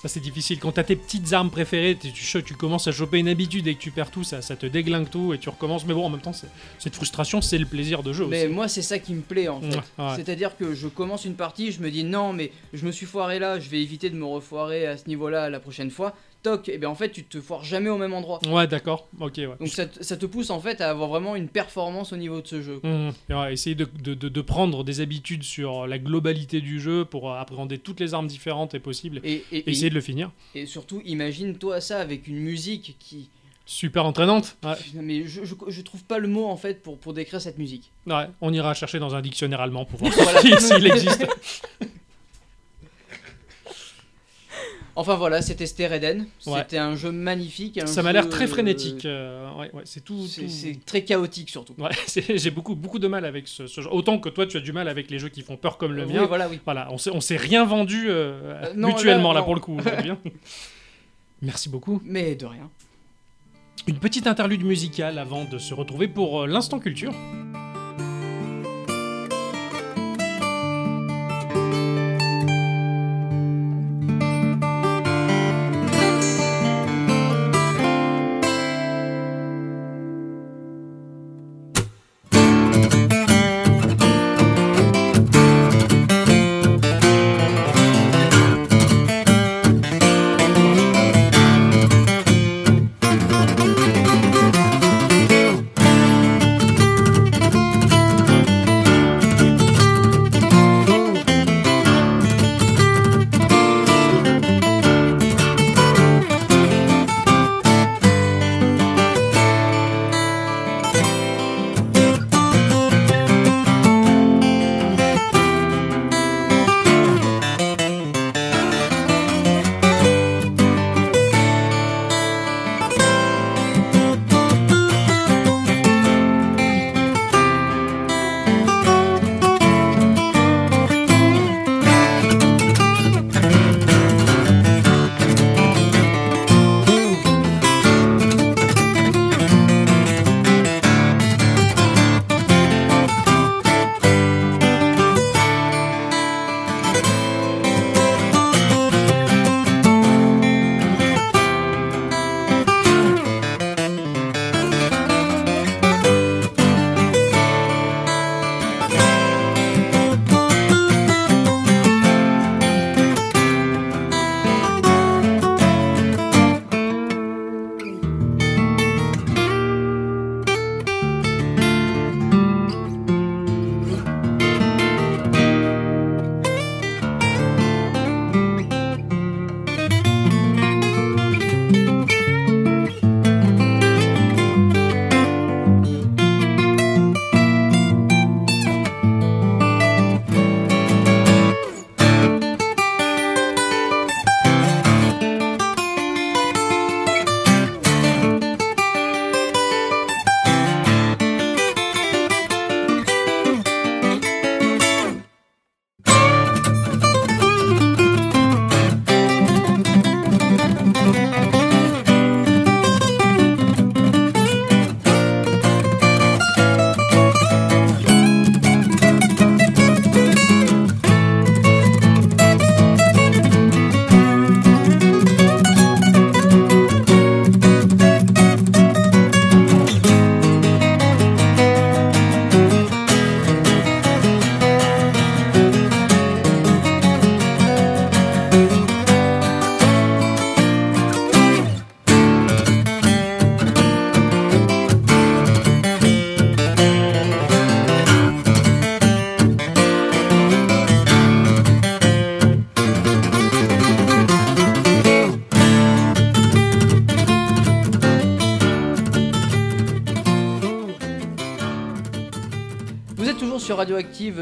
Ça, c'est difficile. Quand t'as tes petites armes préférées, tu, tu, commences à choper une habitude et que tu perds tout, ça, ça te déglingue tout et tu recommences. Mais bon, en même temps, cette frustration, c'est le plaisir de jeu Mais aussi. moi c'est ça qui me plaît en fait. Ouais, ouais. C'est-à-dire que je commence une partie, je me dis non mais je me suis foiré là, je vais éviter de me refoirer à ce niveau-là la prochaine fois. Toc, et bien en fait tu te foires jamais au même endroit. Ouais, d'accord. Ok, ouais. Donc ça, te- ça te pousse en fait à avoir vraiment une performance au niveau de ce jeu. Mmh. Ouais, essayer de, de- de- prendre des habitudes sur la globalité du jeu pour appréhender toutes les armes différentes et possibles Et, et, et essayer de le finir. et surtout imagine-toi ça avec une musique qui... Super entraînante. Ouais. Mais je, je, je trouve pas le mot en fait pour, pour décrire cette musique. Ouais, on ira chercher dans un dictionnaire allemand pour voir Voilà. s'il existe. Enfin voilà, c'était Stereden. Ouais. C'était un jeu magnifique. un Ça m'a jeu, l'air très euh, frénétique. euh, ouais, ouais, c'est tout. c'est- tout- très chaotique surtout. J'ai beaucoup, beaucoup de mal avec ce, ce genre. Autant que toi, tu as du mal avec les jeux qui font peur comme le Oui, mien. voilà, oui. Voilà, on s'est, rien vendu euh, non, mutuellement là, pour le coup. Merci beaucoup. Mais de rien. Une petite interlude musicale avant de se retrouver pour l'instant culture.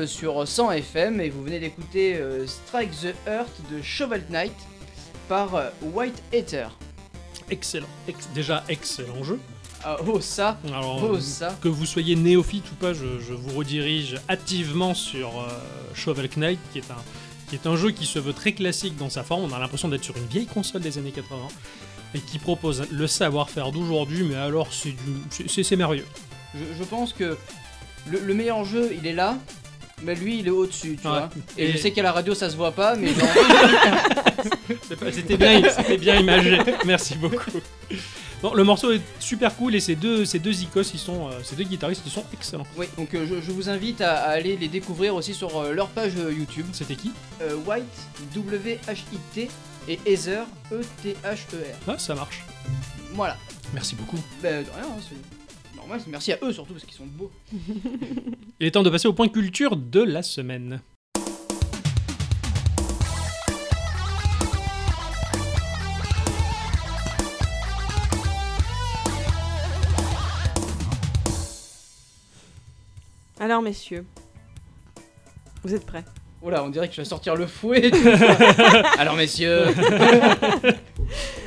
Sur 100 FM et vous venez d'écouter euh, Strike the Earth de Shovel Knight par euh, White Hater. Excellent. Ex- déjà, excellent jeu. Ah, oh ça, Alors, oh ça. que vous soyez néophyte ou pas, je, je vous redirige activement sur euh, Shovel Knight, qui est, un, qui est un jeu qui se veut très classique dans sa forme. On a l'impression d'être sur une vieille console des années 80 et qui propose le savoir-faire d'aujourd'hui, mais alors c'est du, c'est- merveilleux. Je, je pense que le, le meilleur jeu il est là, mais lui il est au-dessus, tu Ouais. vois. Et, Et- je sais qu'à la radio ça se voit pas, mais genre, C'était bien, c'était bien imagé. Merci beaucoup. Bon, le morceau est super cool et ces deux, ces deux icos, ils sont, euh, ces deux guitaristes, ils sont excellents. oui. Donc euh, je, je vous invite à, à aller les découvrir aussi sur euh, leur page YouTube. C'était qui? Euh, White W-H-I-T et Ether E-T-H-E-R. Ah, ça marche. Voilà. Merci beaucoup. Ben de rien, hein, c'est normal. Merci à eux surtout parce qu'ils sont beaux. Il est temps de passer au point culture de la semaine. Alors, messieurs, vous êtes prêts? Oh là, on dirait que je vais sortir le fouet. Alors messieurs,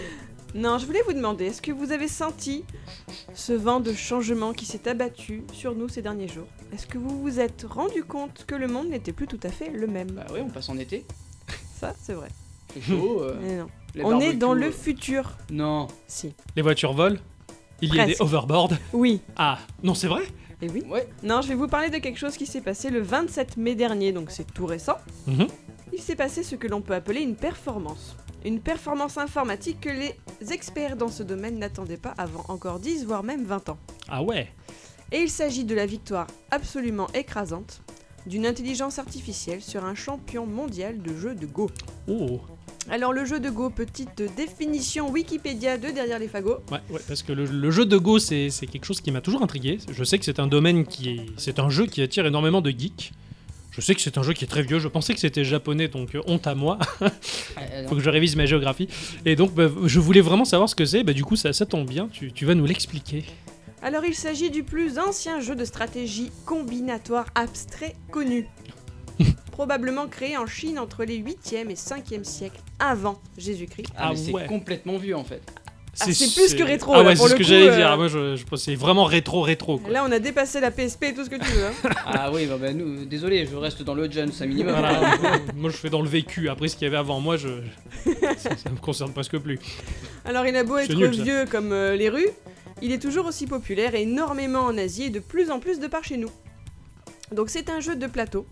Non, je voulais vous demander, est-ce que vous avez senti ce vent de changement qui s'est abattu sur nous ces derniers jours? Est-ce que vous vous êtes rendu compte que le monde n'était plus tout à fait le même? Bah oui, on passe en été. Ça, c'est vrai. C'est chaud. euh, Mais non. les On est barbecues, dans le euh, futur. Non. Si. Les voitures volent. Il y a des Presque. overboards. Oui. Ah, non, c'est vrai? Et oui. Ouais. Non, je vais vous parler de quelque chose qui s'est passé le 27 mai dernier, donc c'est tout récent. Mhm. Il s'est passé ce que l'on peut appeler une performance. Une performance informatique que les experts dans ce domaine n'attendaient pas avant encore 10 voire même 20 ans. Ah ouais. Et il s'agit de la victoire absolument écrasante d'une intelligence artificielle sur un champion mondial de jeu de Go. Oh. Alors le jeu de Go, petite définition Wikipédia de derrière les fagots. Ouais, ouais, parce que le, le jeu de Go, c'est quelque chose qui m'a toujours intrigué. Je sais que c'est un domaine qui est. C'est un jeu qui attire énormément de geeks. Je sais que c'est un jeu qui est très vieux. Je pensais que c'était japonais, donc euh, honte à moi. Euh, Faut que je révise ma géographie. Et donc, bah, je voulais vraiment savoir ce que c'est. Bah, du coup, ça, ça tombe bien. Tu, tu vas nous l'expliquer. Alors il s'agit du plus ancien jeu de stratégie combinatoire abstrait connu. Probablement créé en Chine entre les 8e et 5e siècles avant Jésus-Christ. Ah, mais Ah c'est ouais. complètement vu en fait. Ah, c'est plus que rétro, Ah ouais, pour c'est ce le que coup, j'allais euh, dire. Moi, je, je pense que c'est vraiment rétro, rétro. Quoi. Là on a dépassé la PSP et tout ce que tu veux. hein. Ah oui, bah, bah, nous, désolé, je reste dans le Jones un minimum. Voilà. moi, je fais dans le vécu. Après, ce qu'il y avait avant moi, je... ça, ça me concerne presque plus. Alors il a beau être nul, ça. vieux comme euh, les rues, il est toujours aussi populaire énormément en Asie et de plus en plus de par chez nous. Donc c'est un jeu de plateau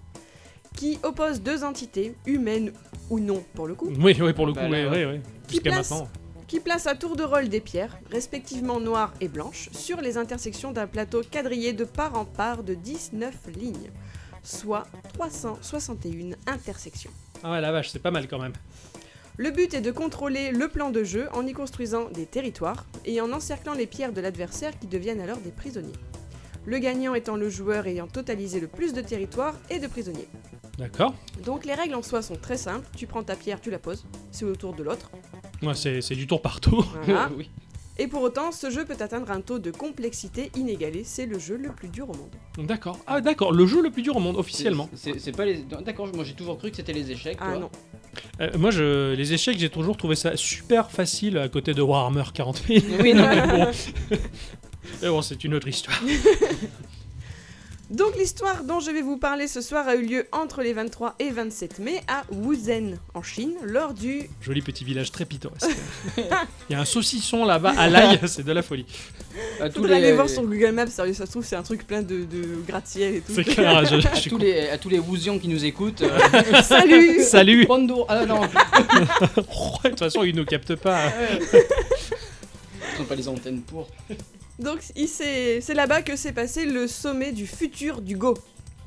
qui oppose deux entités, humaines ou non pour le coup, Oui, oui, pour le coup, Bah, oui, là, oui, oui. Qui Jusqu'à place maintenant. Qui place à tour de rôle des pierres, respectivement noires et blanches, sur les intersections d'un plateau quadrillé de part en part de 19 lignes, soit 361 intersections. Ah ouais, la vache, c'est pas mal quand même. Le but est de contrôler le plan de jeu en y construisant des territoires et en encerclant les pierres de l'adversaire qui deviennent alors des prisonniers. Le gagnant étant le joueur ayant totalisé le plus de territoires et de prisonniers. D'accord. Donc les règles en soi sont très simples, tu prends ta pierre, tu la poses, c'est au tour de l'autre. Ouais, c'est c'est du tour par tour. Voilà. oui. Et pour autant, ce jeu peut atteindre un taux de complexité inégalé, c'est le jeu le plus dur au monde. D'accord. Ah, d'accord. Le jeu le plus dur au monde, officiellement. C'est pas les. D'accord, moi j'ai toujours cru que c'était les échecs. Ah toi. non. Euh, moi, je, les échecs, j'ai toujours trouvé ça super facile à côté de Warhammer 40 000. Oui, non, mais bon. Mais bon, c'est une autre histoire. Donc l'histoire dont je vais vous parler ce soir a eu lieu entre les 23 et 27 mai à Wuzhen, en Chine, lors du... Joli petit village très pittoresque. Il y a un saucisson là-bas à l'ail, c'est de la folie. à tous les, aller voir sur Google Maps, sérieux, ça se trouve c'est un truc plein de, de gratte-ciel et tout. C'est clair, je, je à suis tous con- les, à tous les Wouzians qui nous écoutent. euh, Salut Salut Bonjour. Ah non, De toute façon, ils nous captent pas. ils ont pas les antennes pour. Donc c'est là-bas que s'est passé le sommet du futur du Go.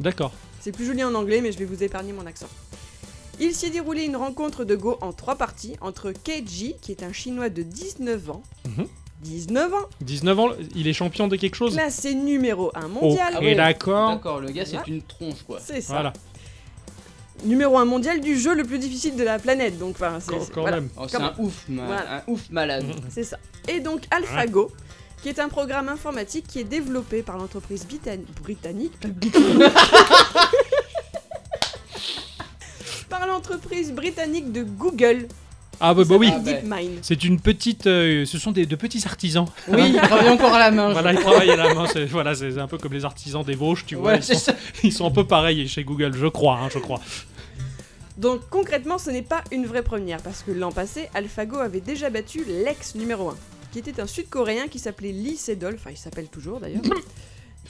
D'accord. C'est plus joli en anglais, mais je vais vous épargner mon accent. Il s'y est déroulé une rencontre de Go en trois parties entre Keiji, qui est un chinois de 19 ans, Mhm. 19 ans, 19 ans, il est champion de quelque chose classé numéro 1 Ok, mondial, Ah ouais. d'accord. D'accord, le gars c'est une tronche quoi. c'est ça. Voilà, Numéro 1 mondial du jeu le plus difficile de la planète, donc enfin, c'est quand, c'est- quand voilà. même. Oh, c'est un ouf, ma- Voilà. un ouf malade. C'est ça. Et donc AlphaGo, qui est un programme informatique qui est développé par l'entreprise britan- britannique. par l'entreprise britannique de Google, Ah bah, bah oui. DeepMind. C'est une petite, euh, ce sont des, de petits artisans. Oui, il travaille encore à la main. Voilà, ils travaillent à la main. C'est voilà, c'est un peu comme les artisans des Vosges, tu vois. Ouais, ils, sont, ça. ils sont un peu pareils chez Google, je crois, hein, je crois. Donc concrètement, ce n'est pas une vraie première, parce que l'an passé, AlphaGo avait déjà battu l'ex numéro 1, qui était un Sud-Coréen qui s'appelait Lee Sedol, enfin il s'appelle toujours d'ailleurs.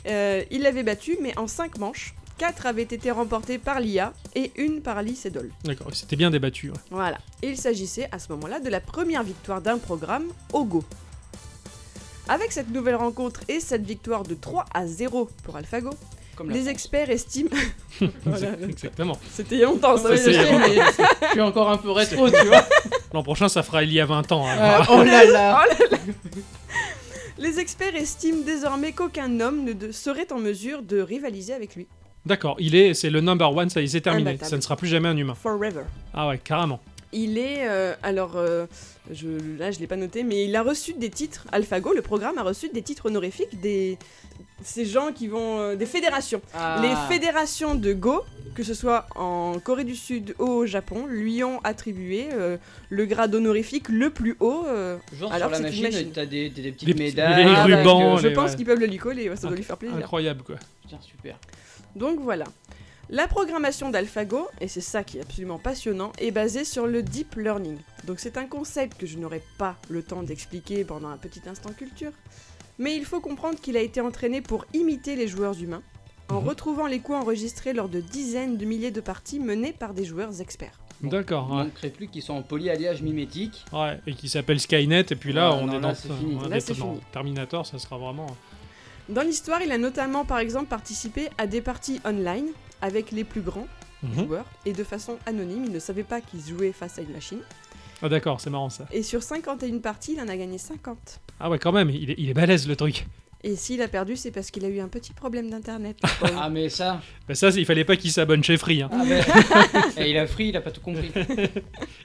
Euh, il l'avait battu, mais en 5 manches. 4 avaient été remportées par l'IA et une par Lee Sedol. D'accord, c'était bien débattu. ouais. Voilà. Et il s'agissait à ce moment-là de la première victoire d'un programme au Go. Avec cette nouvelle rencontre et cette victoire de 3 à 0 pour AlphaGo, Comme les France. experts estiment. Voilà. Exactement. C'était il y a longtemps, ça veut dire. Mais Je suis encore un peu rétro, tu vois. L'an prochain, ça fera il y a 20 ans. hein. Euh, oh là là. Les experts estiment désormais qu'aucun homme ne serait en mesure de rivaliser avec lui. D'accord, il est, c'est le number one, ça y est, c'est terminé. Ça ne sera plus jamais un humain. Forever. Ah ouais, carrément. Il est. euh, alors, euh, je, là, je l'ai pas noté, mais il a reçu des titres. AlphaGo, le programme, a reçu des titres honorifiques des. Ces gens qui vont. euh, des fédérations. Ah. Les fédérations de Go, que ce soit en Corée du Sud ou au Japon, lui ont attribué euh, le grade honorifique le plus haut. euh, Genre Alors, sur la c'est une machine, machine. t'as des, des, des petites médailles. les avec, rubans, je les- pense ouais. qu'ils peuvent le lui coller, ça doit lui faire plaisir. Incroyable quoi. Putain, super. Donc voilà. La programmation d'AlphaGo, et c'est ça qui est absolument passionnant, est basée sur le deep learning. Donc c'est un concept que je n'aurai pas le temps d'expliquer pendant un petit instant culture, mais il faut comprendre qu'il a été entraîné pour imiter les joueurs humains, en Mhm. retrouvant les coups enregistrés lors de dizaines de milliers de parties menées par des joueurs experts. Bon, D'accord, ouais. manquerait plus qu'ils soient en polyalliage mimétique. Ouais, et qui s'appelle Skynet, et puis là, Ouais, on non, est dans fini. Terminator, ça sera vraiment. Dans l'histoire, il a notamment par exemple participé à des parties online avec les plus grands Mhm. joueurs, et de façon anonyme, il ne savait pas qu'ils jouaient face à une machine. Ah d'accord, c'est marrant ça. Et sur 51 parties, il en a gagné 50. Ah ouais, quand même, il est, il est balèze le truc. Et s'il a perdu, c'est parce qu'il a eu un petit problème d'internet. Ah, mais ça. Bah ça, il fallait pas qu'il s'abonne chez Free. hein. Ah, mais... Et il a free, il a pas tout compris.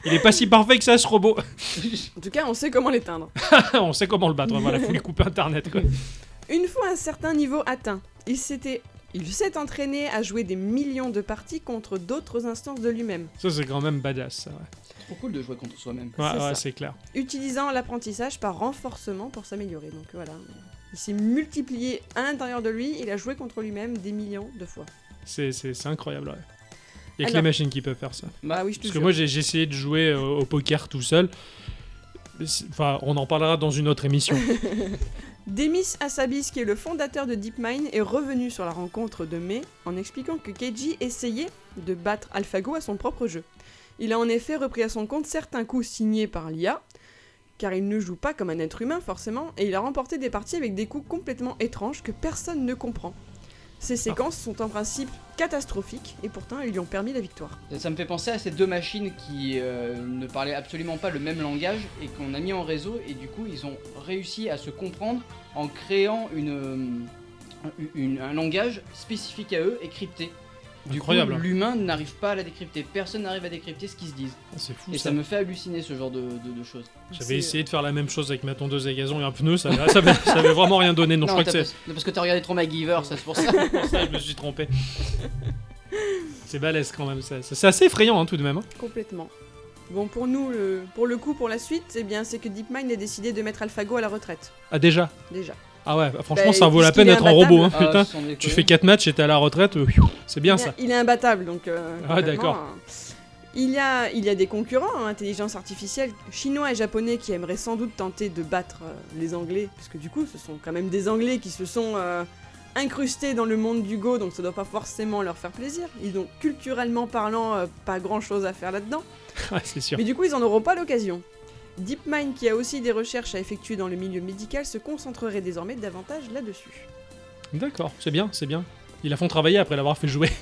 Il est pas si parfait que ça, ce robot. en tout cas, on sait comment l'éteindre. on sait comment le battre, voilà, faut lui couper Internet quoi. Une fois un certain niveau atteint, il s'était il s'est entraîné à jouer des millions de parties contre d'autres instances de lui-même, Ça, c'est quand même badass, ça, ouais. C'est trop cool de jouer contre soi-même. Ouais, C'est ouais, ça. c'est clair. utilisant l'apprentissage par renforcement pour s'améliorer. Donc voilà, il s'est multiplié à l'intérieur de lui, il a joué contre lui-même des millions de fois. C'est, c'est, c'est incroyable, ouais. Il y a que Alors- les machines qui peuvent faire ça. Bah, ah oui, je te Parce que jure. moi, j'ai, j'ai essayé de jouer euh, au poker tout seul. Enfin, on en parlera dans une autre émission. Demis Hassabis, qui est le fondateur de DeepMind, est revenu sur la rencontre de mai en expliquant que Keiji essayait de battre AlphaGo à son propre jeu. Il a en effet repris à son compte certains coups signés par l'IA, car il ne joue pas comme un être humain forcément, et il a remporté des parties avec des coups complètement étranges que personne ne comprend. Ces séquences sont en principe catastrophiques, et pourtant ils lui ont permis la victoire. Ça me fait penser à ces deux machines qui euh, ne parlaient absolument pas le même langage et qu'on a mis en réseau et du coup ils ont réussi à se comprendre en créant euh, un langage spécifique à eux et crypté. Du Incroyable. coup, l'humain n'arrive pas à la décrypter. Personne n'arrive à décrypter ce qu'ils se disent. Ah, c'est fou Et ça. ça me fait halluciner ce genre de, de- de choses. J'avais essayé de faire la même chose avec ma tondeuse à gazon et un pneu, ça avait, ça avait- ça avait vraiment rien donné. Non, je crois que c'est parce que t'as regardé trop MacGyver, ça c'est pour ça. pour ça que je me suis trompé. C'est balèze quand même, ça. c'est assez effrayant hein, tout de même. hein. Complètement. Bon, pour nous, le- pour le coup, pour la suite, eh bien, c'est que DeepMind a décidé de mettre AlphaGo à la retraite, Ah déjà? Déjà. Ah ouais, franchement Bah, ça vaut la peine d'être en robot. Hein, Ah, putain. Tu fais 4 matchs et t'es à la retraite, euh, c'est bien il, ça. a- il est imbattable, donc. euh, Ah, d'accord. hein. Il y, a, il y a des concurrents en intelligence artificielle, chinois et japonais, qui aimeraient sans doute tenter de battre euh, les Anglais, parce que du coup, ce sont quand même des Anglais qui se sont euh, incrustés dans le monde du Go, donc ça doit pas forcément leur faire plaisir. Ils ont culturellement parlant euh, pas grand chose à faire là-dedans. Ouais, c'est sûr. Mais du coup, ils en auront pas l'occasion. DeepMind, qui a aussi des recherches à effectuer dans le milieu médical, se concentrerait désormais davantage là-dessus. D'accord, c'est bien, c'est bien. Ils la font travailler après l'avoir fait jouer.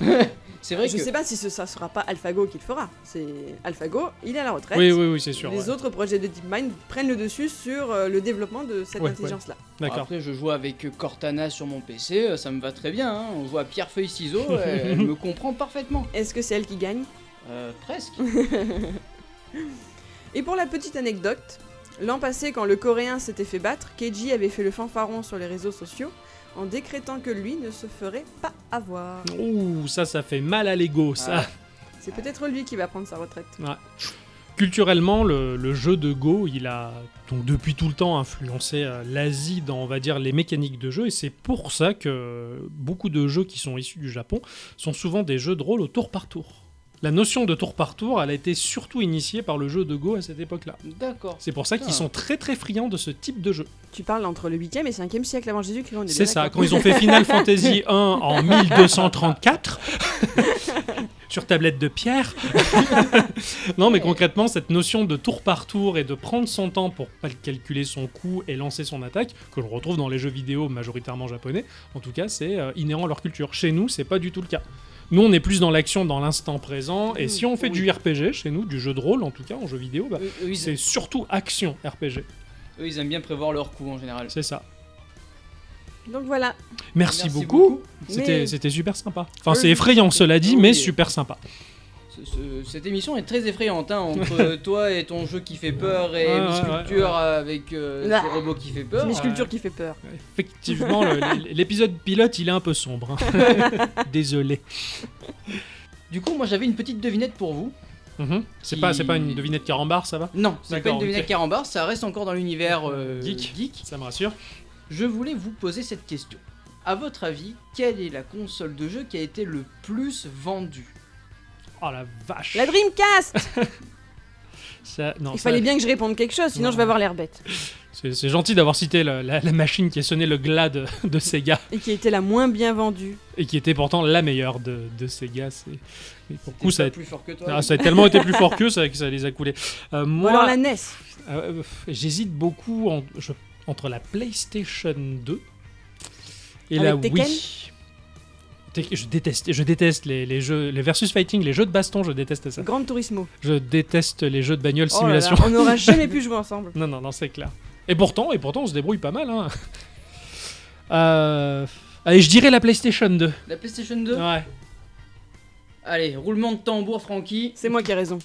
C'est vrai Je que sais pas si ce, ça sera pas AlphaGo qui le fera. C'est AlphaGo, il est à la retraite. Oui, oui, oui, c'est sûr. Les ouais. autres projets de DeepMind prennent le dessus sur euh, le développement de cette Ouais, intelligence-là. D'accord. Après, je joue avec Cortana sur mon PC, euh, ça me va très bien. hein. On à pierre, feuille, ciseaux, elle, elle me comprend parfaitement. Est-ce que c'est elle qui gagne? Euh, presque. Et pour la petite anecdote, L'an passé, quand le Coréen s'était fait battre, Keiji avait fait le fanfaron sur les réseaux sociaux en décrétant que lui ne se ferait pas avoir. Ouh, ça, ça fait mal à l'ego, ça. Ah. C'est peut-être lui qui va prendre sa retraite. Culturellement, le, le jeu de Go, il a donc depuis tout le temps influencé euh, l'Asie dans, on va dire, les mécaniques de jeu, et c'est pour ça que beaucoup de jeux qui sont issus du Japon sont souvent des jeux de rôle au tour par tour. La notion de tour par tour, elle a été surtout initiée par le jeu de Go à cette époque-là. D'accord. C'est pour ça qu'ils sont très très friands de ce type de jeu. Tu parles entre le 8e et 5e siècle avant Jésus-Christ, C'est ça, d'accord. quand ils ont fait Final Fantasy 1 en 1234, sur tablette de pierre. non, mais concrètement, cette notion de tour par tour et de prendre son temps pour pas calculer son coup et lancer son attaque, que l'on retrouve dans les jeux vidéo majoritairement japonais, en tout cas, c'est euh, inhérent à leur culture. Chez nous, c'est pas du tout le cas. Nous, on est plus dans l'action, dans l'instant présent, et si on fait oui. du RPG chez nous, du jeu de rôle en tout cas, en jeu vidéo, bah, c'est surtout action RPG. eux, ils aiment bien prévoir leur coup en général. C'est ça. Donc voilà. Merci, Merci beaucoup. C'était Mais- super sympa. Enfin, c'est effrayant, cela dit, Oui, mais super sympa. Ce- ce- cette émission est très effrayante hein, entre toi et ton jeu qui fait peur et Ouais, mes sculptures ouais, avec euh, ce robot qui fait C'est peur. mes sculptures qui fait peur. Effectivement, l'épisode pilote, il est un peu sombre. hein. Désolé. Du coup, moi j'avais une petite devinette pour vous. Mhm. C'est Qui- pas, c'est pas une devinette carambar, ça va? Non, c'est pas une devinette carambar, ça reste encore dans l'univers euh, Geek. Ça me rassure. Je voulais vous poser cette question. À votre avis, quelle est la console de jeu qui a été le plus vendue? Oh la vache. La Dreamcast Ça- non, Il ça- fallait bien que je réponde quelque chose, sinon Non. je vais avoir l'air bête. C'est c'est gentil d'avoir cité la, la- la machine qui a sonné le glas de, de Sega Et qui a été la moins bien vendue. et qui était pourtant la meilleure de, de Sega. c'est- mais pour le coup, ça a, plus fort que toi. ah, ça a tellement été plus fort qu'eux ça, que ça les a coulés. Euh, Ou moi, alors la NES. Euh, J'hésite beaucoup en- je- entre la PlayStation 2 et la Avec Tekken Wii. Je déteste, je déteste les, les jeux, les versus fighting, les jeux de baston, je déteste ça. Grand Turismo. Je déteste les jeux de bagnole Oh là là, simulation. on n'aura jamais pu jouer ensemble. non, non, non, c'est clair. Et pourtant, et pourtant, on se débrouille pas mal. Hein. Euh, Allez, je dirais la PlayStation 2. La PlayStation 2 Ouais. Allez, roulement de tambour, Francky. C'est moi qui ai raison.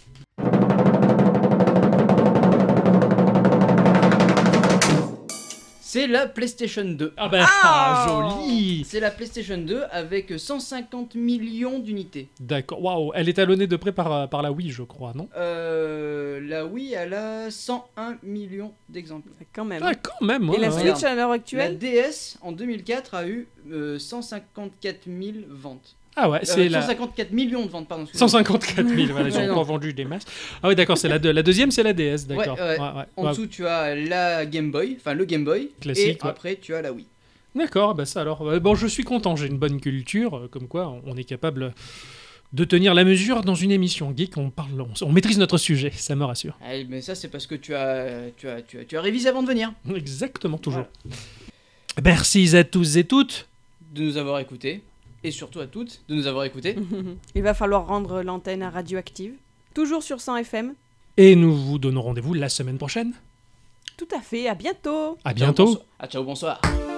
C'est la PlayStation 2. Ah bah, Ah joli. C'est la PlayStation 2 avec 150 millions d'unités. D'accord. Waouh, elle est talonnée de près par, par la Wii, je crois, non? Euh, la Wii, elle a 101 millions d'exemplaires. Quand même. Ah, quand même. Et la. Switch à l'heure La actuelle? DS en 2004 a eu euh, 154 000 ventes. Ah ouais, Euh, c'est la. 154 millions de ventes, pardon. excusez-moi. 154 000, voilà, ils ont encore vendu des masses. Ah oui, d'accord, c'est la, deux- la deuxième, c'est la DS, d'accord. Ouais, ouais. En dessous, tu as la Game Boy, enfin le Game Boy. Classique, Et après, tu as la Wii. D'accord, bah ça alors. Euh, Bon, je suis content, j'ai une bonne culture, euh, comme quoi on- est capable de tenir la mesure dans une émission geek, on parle, on, on maîtrise notre sujet, ça me rassure. Ah, mais ça, c'est parce que tu as, tu, as, tu, as, tu as révisé avant de venir. Exactement, toujours. Merci à tous et toutes. De nous avoir écoutés. Et surtout à toutes, de nous avoir écoutés. Il va falloir rendre l'antenne à radioactive. Toujours sur 100 FM. Et nous vous donnons rendez-vous la semaine prochaine. Tout à fait, à bientôt À Ciao, bientôt. bonsoir. Ah, ciao, bonsoir.